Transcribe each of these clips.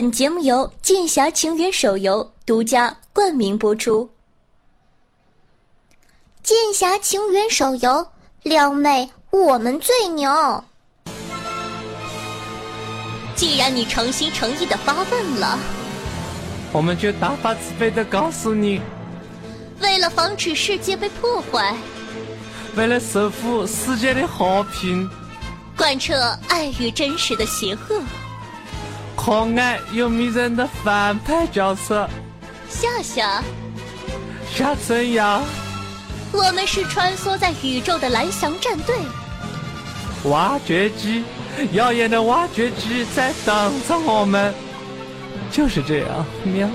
本节目由《剑侠情缘》手游独家冠名播出。《剑侠情缘》手游，撩妹我们最牛。既然你诚心诚意的发问了，我们就大发慈悲的告诉你：为了防止世界被破坏，为了守护世界的和平，贯彻爱与真实的邪恶。可爱又迷人的反派角色。夏夏，夏春瑶，我们是穿梭在宇宙的蓝翔战队，挖掘机，耀眼的挖掘机在等着我们，就是这样喵。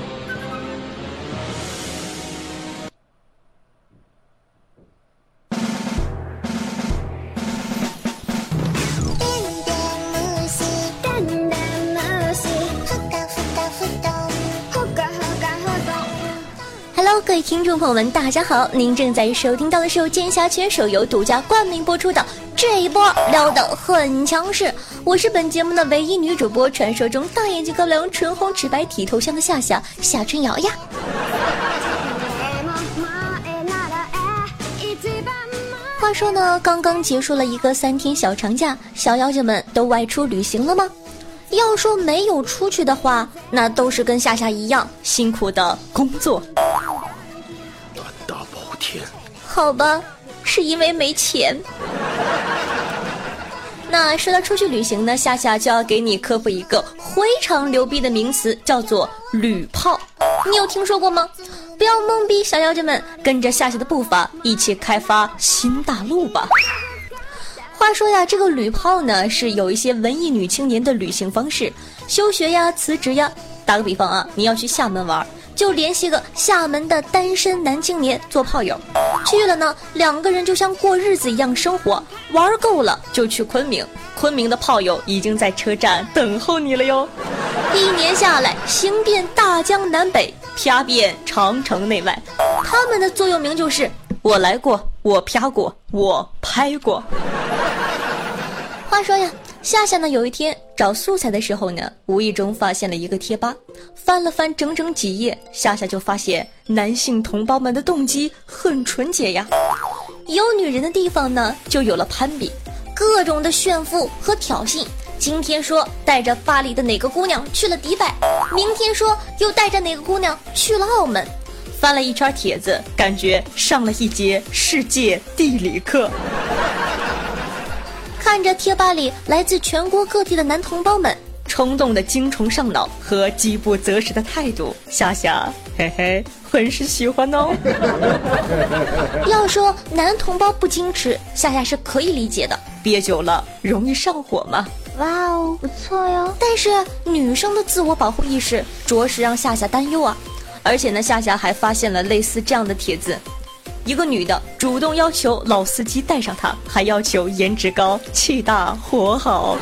各位听众朋友们，大家好！您正在收听到的是由剑侠圈手游独家冠名播出的这一波撩的很强势，我是本节目的唯一女主播，传说中大眼睛高亮、唇红齿白、剃头香的夏夏夏春瑶呀。话说呢，刚刚结束了一个三天小长假，小妖精们都外出旅行了吗？要说没有出去的话，那都是跟夏夏一样辛苦的工作。胆大包天好吧，是因为没钱。那说到出去旅行呢，夏夏就要给你科普一个非常牛逼的名词，叫做旅炮。你有听说过吗？不要懵逼，小妖精们，跟着夏夏的步伐，一起开发新大陆吧。话说呀，这个旅炮呢，是有一些文艺女青年的旅行方式，休学呀、辞职呀。打个比方啊，你要去厦门玩。就联系个厦门的单身男青年做炮友，去了呢，两个人就像过日子一样生活，玩够了就去昆明，昆明的炮友已经在车站等候你了哟。一年下来，行遍大江南北，啪遍长城内外，他们的座右铭就是“我来过，我啪过，我拍过”。话说呀。夏夏呢？有一天找素材的时候呢，无意中发现了一个贴吧，翻了翻整整几页，夏夏就发现男性同胞们的动机很纯洁呀。有女人的地方呢，就有了攀比，各种的炫富和挑衅。今天说带着巴黎的哪个姑娘去了迪拜，明天说又带着哪个姑娘去了澳门。翻了一圈帖子，感觉上了一节世界地理课。看着贴吧里来自全国各地的男同胞们冲动的精虫上脑和饥不择食的态度，夏夏嘿嘿很是喜欢哦。要说男同胞不矜持，夏夏是可以理解的，憋久了容易上火嘛。哇哦，不错哟。但是女生的自我保护意识着实让夏夏担忧啊。而且呢，夏夏还发现了类似这样的帖子。一个女的主动要求老司机带上她，还要求颜值高、气大、活好，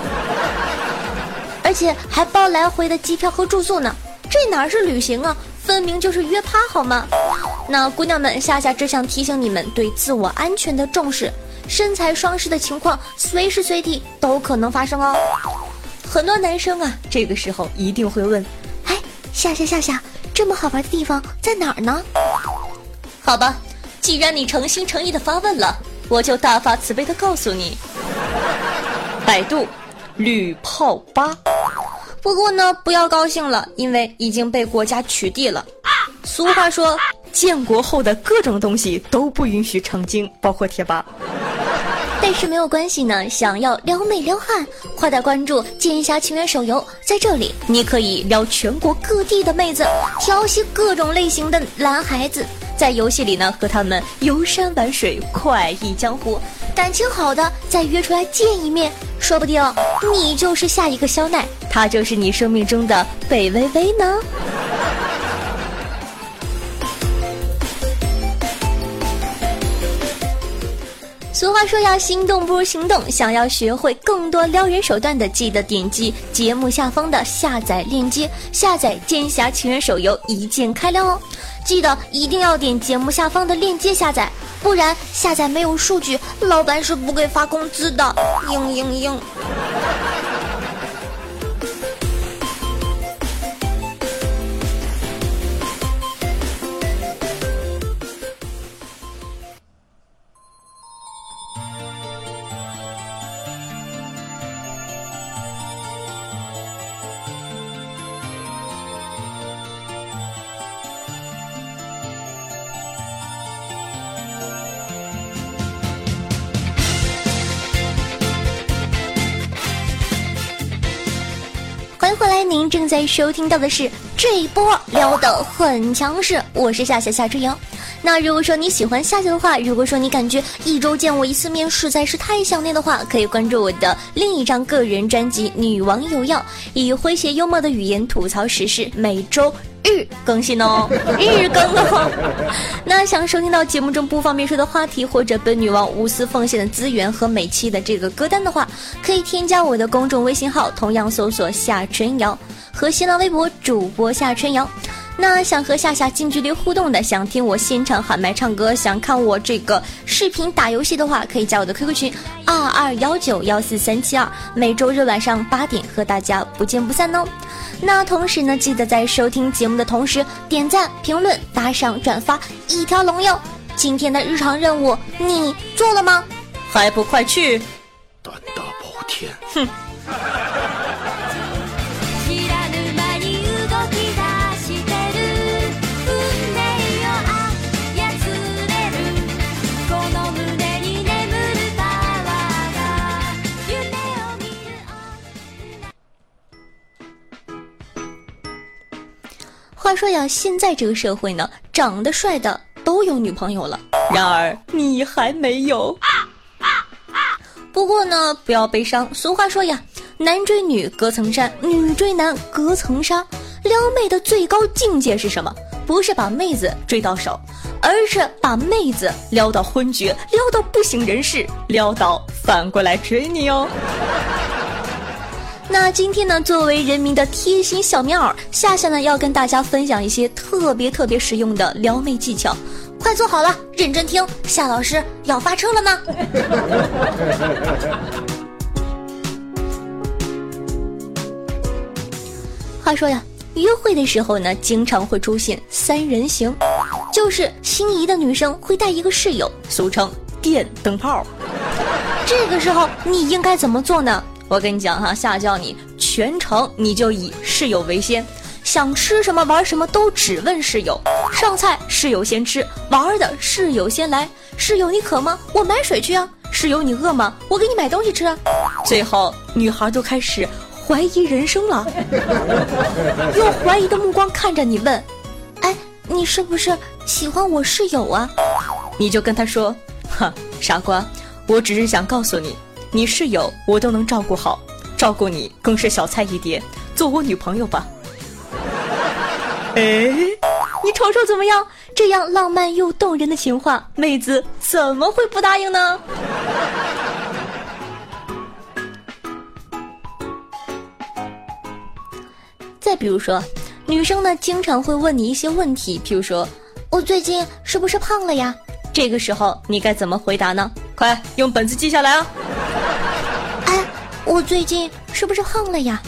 而且还包来回的机票和住宿呢。这哪是旅行啊，分明就是约趴好吗？那姑娘们，夏夏只想提醒你们对自我安全的重视。身材双失的情况随时随地都可能发生哦。很多男生啊，这个时候一定会问：哎，夏夏夏夏，这么好玩的地方在哪儿呢？好吧。既然你诚心诚意的发问了，我就大发慈悲的告诉你，百度，铝炮吧。不过呢，不要高兴了，因为已经被国家取缔了。俗话说，建国后的各种东西都不允许成精，包括贴吧。但是没有关系呢，想要撩妹撩汉，快点关注《剑侠情缘》手游，在这里你可以撩全国各地的妹子，调戏各种类型的男孩子。在游戏里呢，和他们游山玩水，快意江湖。感情好的再约出来见一面，说不定你就是下一个肖奈，他就是你生命中的北薇薇呢。俗话说呀，心动不如行动。想要学会更多撩人手段的，记得点击节目下方的下载链接，下载《剑侠情缘》手游，一键开撩哦。记得一定要点节目下方的链接下载，不然下载没有数据，老板是不给发工资的。嘤嘤嘤。回来，您正在收听到的是这一波撩的很强势，我是夏夏夏春瑶。那如果说你喜欢夏夏的话，如果说你感觉一周见我一次面实在是太想念的话，可以关注我的另一张个人专辑《女王有药》，以诙谐幽默的语言吐槽时事，每周日更新哦，日更哦。那想收听到节目中不方便说的话题，或者本女王无私奉献的资源和每期的这个歌单的话，可以添加我的公众微信号，同样搜索夏春瑶和新浪微博主播夏春瑶。那想和夏夏近距离互动的，想听我现场喊麦唱歌，想看我这个视频打游戏的话，可以加我的 QQ 群二二幺九幺四三七二，每周日晚上八点和大家不见不散哦。那同时呢，记得在收听节目的同时点赞、评论、打赏、转发一条龙哟。今天的日常任务你做了吗？还不快去！胆大包天，哼。他说呀，现在这个社会呢，长得帅的都有女朋友了，然而你还没有。不过呢，不要悲伤。俗话说呀，男追女隔层山，女追男隔层纱。撩妹的最高境界是什么？不是把妹子追到手，而是把妹子撩到昏厥，撩到不省人事，撩到反过来追你哦。那今天呢，作为人民的贴心小棉袄，夏夏呢要跟大家分享一些特别特别实用的撩妹技巧，快坐好了，认真听，夏老师要发车了呢。话说呀，约会的时候呢，经常会出现三人行，就是心仪的女生会带一个室友，俗称电灯泡。这个时候你应该怎么做呢？我跟你讲哈，夏叫你全程你就以室友为先，想吃什么玩什么都只问室友，上菜室友先吃，玩的室友先来，室友你渴吗？我买水去啊。室友你饿吗？我给你买东西吃啊。最后女孩就开始怀疑人生了，用怀疑的目光看着你问：“哎，你是不是喜欢我室友啊？”你就跟他说：“哼，傻瓜，我只是想告诉你。”你室友我都能照顾好，照顾你更是小菜一碟，做我女朋友吧。哎，你瞅瞅怎么样？这样浪漫又动人的情话，妹子怎么会不答应呢？再比如说，女生呢经常会问你一些问题，譬如说，我最近是不是胖了呀？这个时候你该怎么回答呢？快用本子记下来啊！哎我最近是不是胖了呀？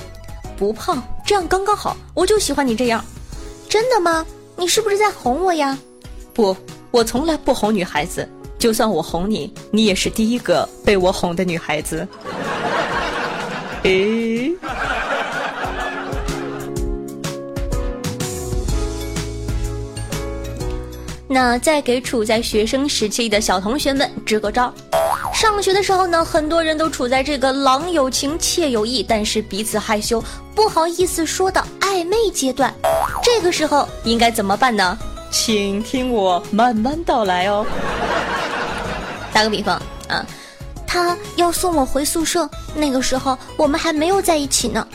不胖，这样刚刚好。我就喜欢你这样。真的吗？你是不是在哄我呀？不，我从来不哄女孩子。就算我哄你，你也是第一个被我哄的女孩子。诶。那再给处在学生时期的小同学们支个招。上学的时候呢，很多人都处在这个郎有情妾有意，但是彼此害羞不好意思说的暧昧阶段。这个时候应该怎么办呢？请听我慢慢道来哦。打个比方啊，他要送我回宿舍，那个时候我们还没有在一起呢。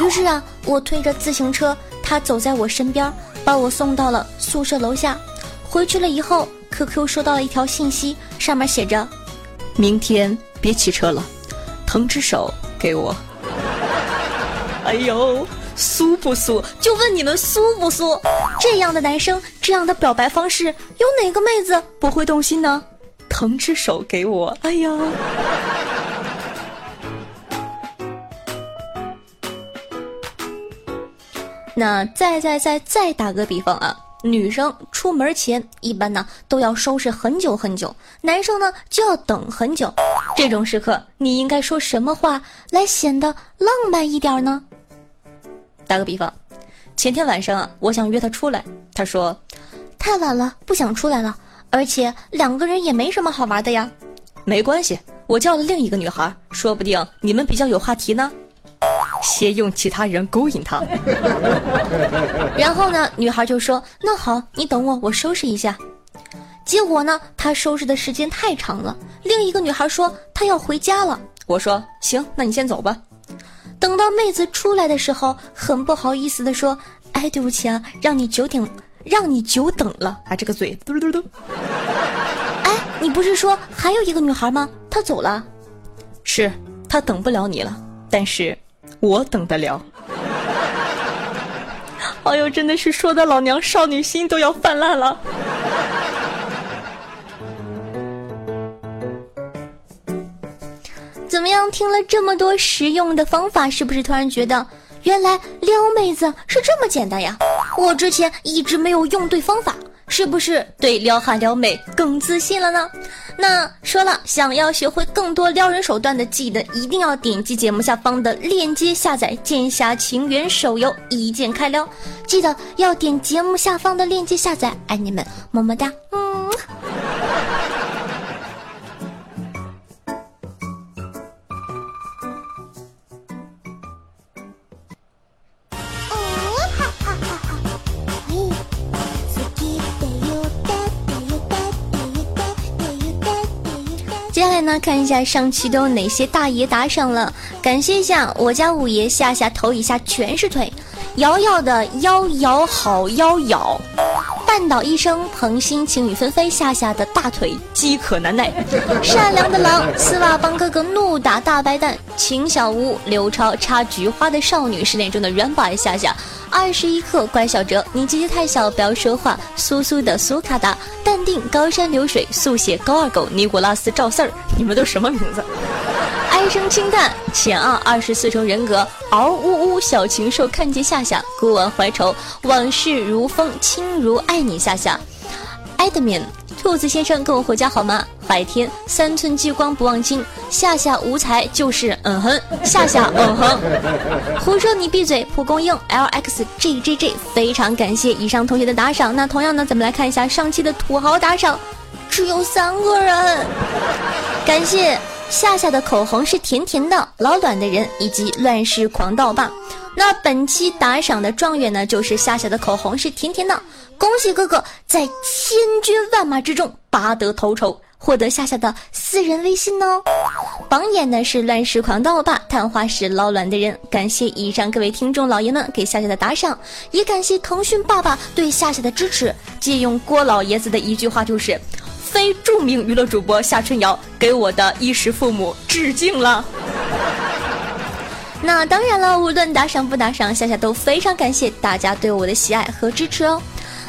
于是啊，我推着自行车，他走在我身边，把我送到了宿舍楼下。回去了以后，QQ 收到了一条信息，上面写着。明天别骑车了，腾只手给我。哎呦，酥不酥？就问你们酥不酥？这样的男生，这样的表白方式，有哪个妹子不会动心呢？腾只手给我。哎呀，那再再再再打个比方啊。女生出门前一般呢都要收拾很久很久，男生呢就要等很久。这种时刻，你应该说什么话来显得浪漫一点呢？打个比方，前天晚上啊，我想约他出来，他说太晚了，不想出来了，而且两个人也没什么好玩的呀。没关系，我叫了另一个女孩，说不定你们比较有话题呢。先用其他人勾引他。然后呢，女孩就说：“那好，你等我，我收拾一下。”结果呢，她收拾的时间太长了。另一个女孩说她要回家了。我说：“行，那你先走吧。”等到妹子出来的时候，很不好意思的说：“哎，对不起啊，让你久等，让你久等了。”啊，这个嘴嘟嘟嘟。哎，你不是说还有一个女孩吗？她走了。是，她等不了你了，但是我等得了。哎呦，真的是说的老娘少女心都要泛滥了。怎么样？听了这么多实用的方法，是不是突然觉得原来撩妹子是这么简单呀？我之前一直没有用对方法，是不是对撩汉撩妹更自信了呢？那说了，想要学会更多撩人手段的，记得一定要点击节目下方的链接下载《剑侠情缘》手游，一键开撩。记得要点节目下方的链接下载，爱你们，么么哒，嗯。呢，看一下上期都有哪些大爷打赏了，感谢一下我家五爷下下头以下全是腿，瑶瑶的妖瑶好妖瑶，半岛医生彭心情雨纷飞夏夏的大腿饥渴难耐，善良的狼丝袜帮哥哥怒打大白蛋，秦小屋刘超插菊花的少女失恋中的软宝下下。二十一克，乖小哲，你姐姐太小，不要说话。苏苏的苏卡达，淡定，高山流水，速写高二狗，尼古拉斯赵四儿，你们都什么名字？唉声轻叹，前二二十四重人格，嗷呜呜，小禽兽看见夏夏，孤晚怀愁，往事如风，轻如爱你夏夏，艾德敏。兔子先生跟我回家好吗？白天三寸激光不忘情，夏夏无才就是嗯哼，夏夏嗯哼，胡说你闭嘴！蒲公英 L X J J J，非常感谢以上同学的打赏。那同样呢，咱们来看一下上期的土豪打赏，只有三个人。感谢夏夏的口红是甜甜的，老卵的人以及乱世狂盗霸。那本期打赏的状元呢，就是夏夏的口红是甜甜的。恭喜哥哥在千军万马之中拔得头筹，获得夏夏的私人微信哦。榜眼呢是乱世狂盗霸，探花是老卵的人。感谢以上各位听众老爷们给夏夏的打赏，也感谢腾讯爸爸对夏夏的支持。借用郭老爷子的一句话就是：非著名娱乐主播夏春瑶给我的衣食父母致敬了。那当然了，无论打赏不打赏，夏夏都非常感谢大家对我的喜爱和支持哦。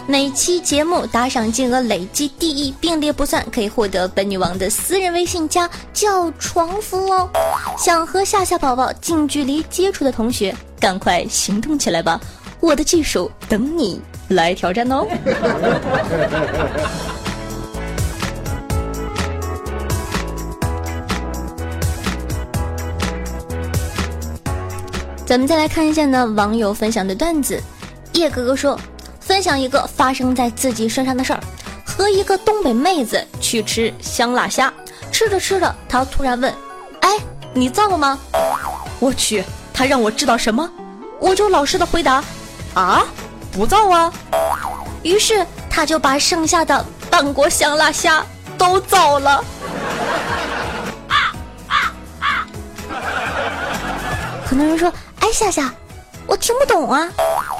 每期节目打赏金额累计第一并列不算，可以获得本女王的私人微信加叫床服哦。想和夏夏宝宝近距离接触的同学，赶快行动起来吧！我的技术等你来挑战哦。咱们再来看一下呢，网友分享的段子。叶哥哥说，分享一个发生在自己身上的事儿：和一个东北妹子去吃香辣虾，吃着吃着，他突然问：“哎，你造吗？”我去，他让我知道什么？我就老实的回答：“啊，不造啊。”于是他就把剩下的半锅香辣虾都造了。很多人说。哎，夏夏，我听不懂啊！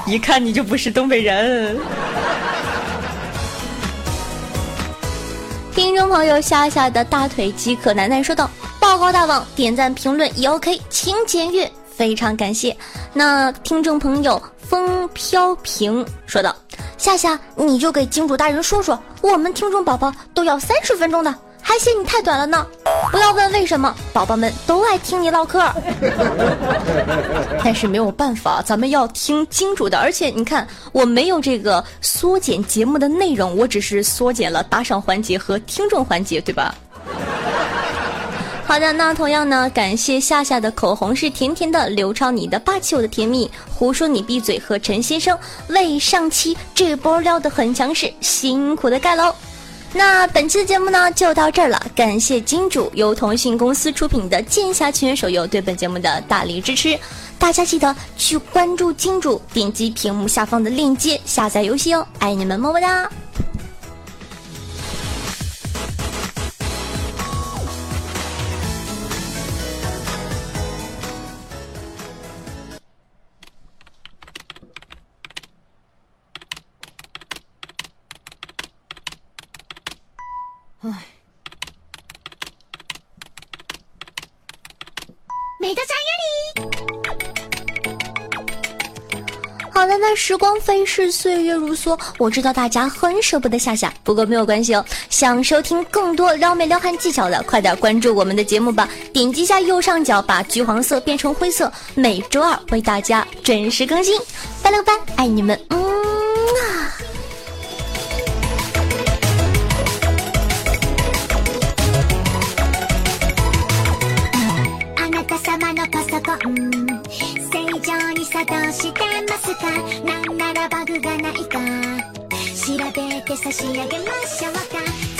一看你就不是东北人。听众朋友，夏夏的大腿饥渴难耐说道：“报告大王，点赞评论已 OK，请检阅，非常感谢。”那听众朋友风飘萍说道：“夏夏，你就给金主大人说说，我们听众宝宝都要三十分钟的。”还嫌你太短了呢，不要问为什么，宝宝们都爱听你唠嗑。但是没有办法，咱们要听清楚的，而且你看，我没有这个缩减节目的内容，我只是缩减了打赏环节和听众环节，对吧？好的，那同样呢，感谢夏夏的口红是甜甜的，刘超你的霸气我的甜蜜，胡说你闭嘴和陈先生为上期这波撩的很强势，辛苦的盖楼。那本期的节目呢就到这儿了，感谢金主由腾讯公司出品的《剑侠情缘》手游对本节目的大力支持。大家记得去关注金主，点击屏幕下方的链接下载游戏哦，爱你们，么么哒。美的加油里。好了，那时光飞逝，岁月如梭，我知道大家很舍不得夏夏，不过没有关系哦。想收听更多撩妹撩汉技巧的，快点关注我们的节目吧！点击一下右上角，把橘黄色变成灰色，每周二为大家准时更新。拜了个拜，爱你们，嗯かなんならバグがないか。調べて差し上げましょうか。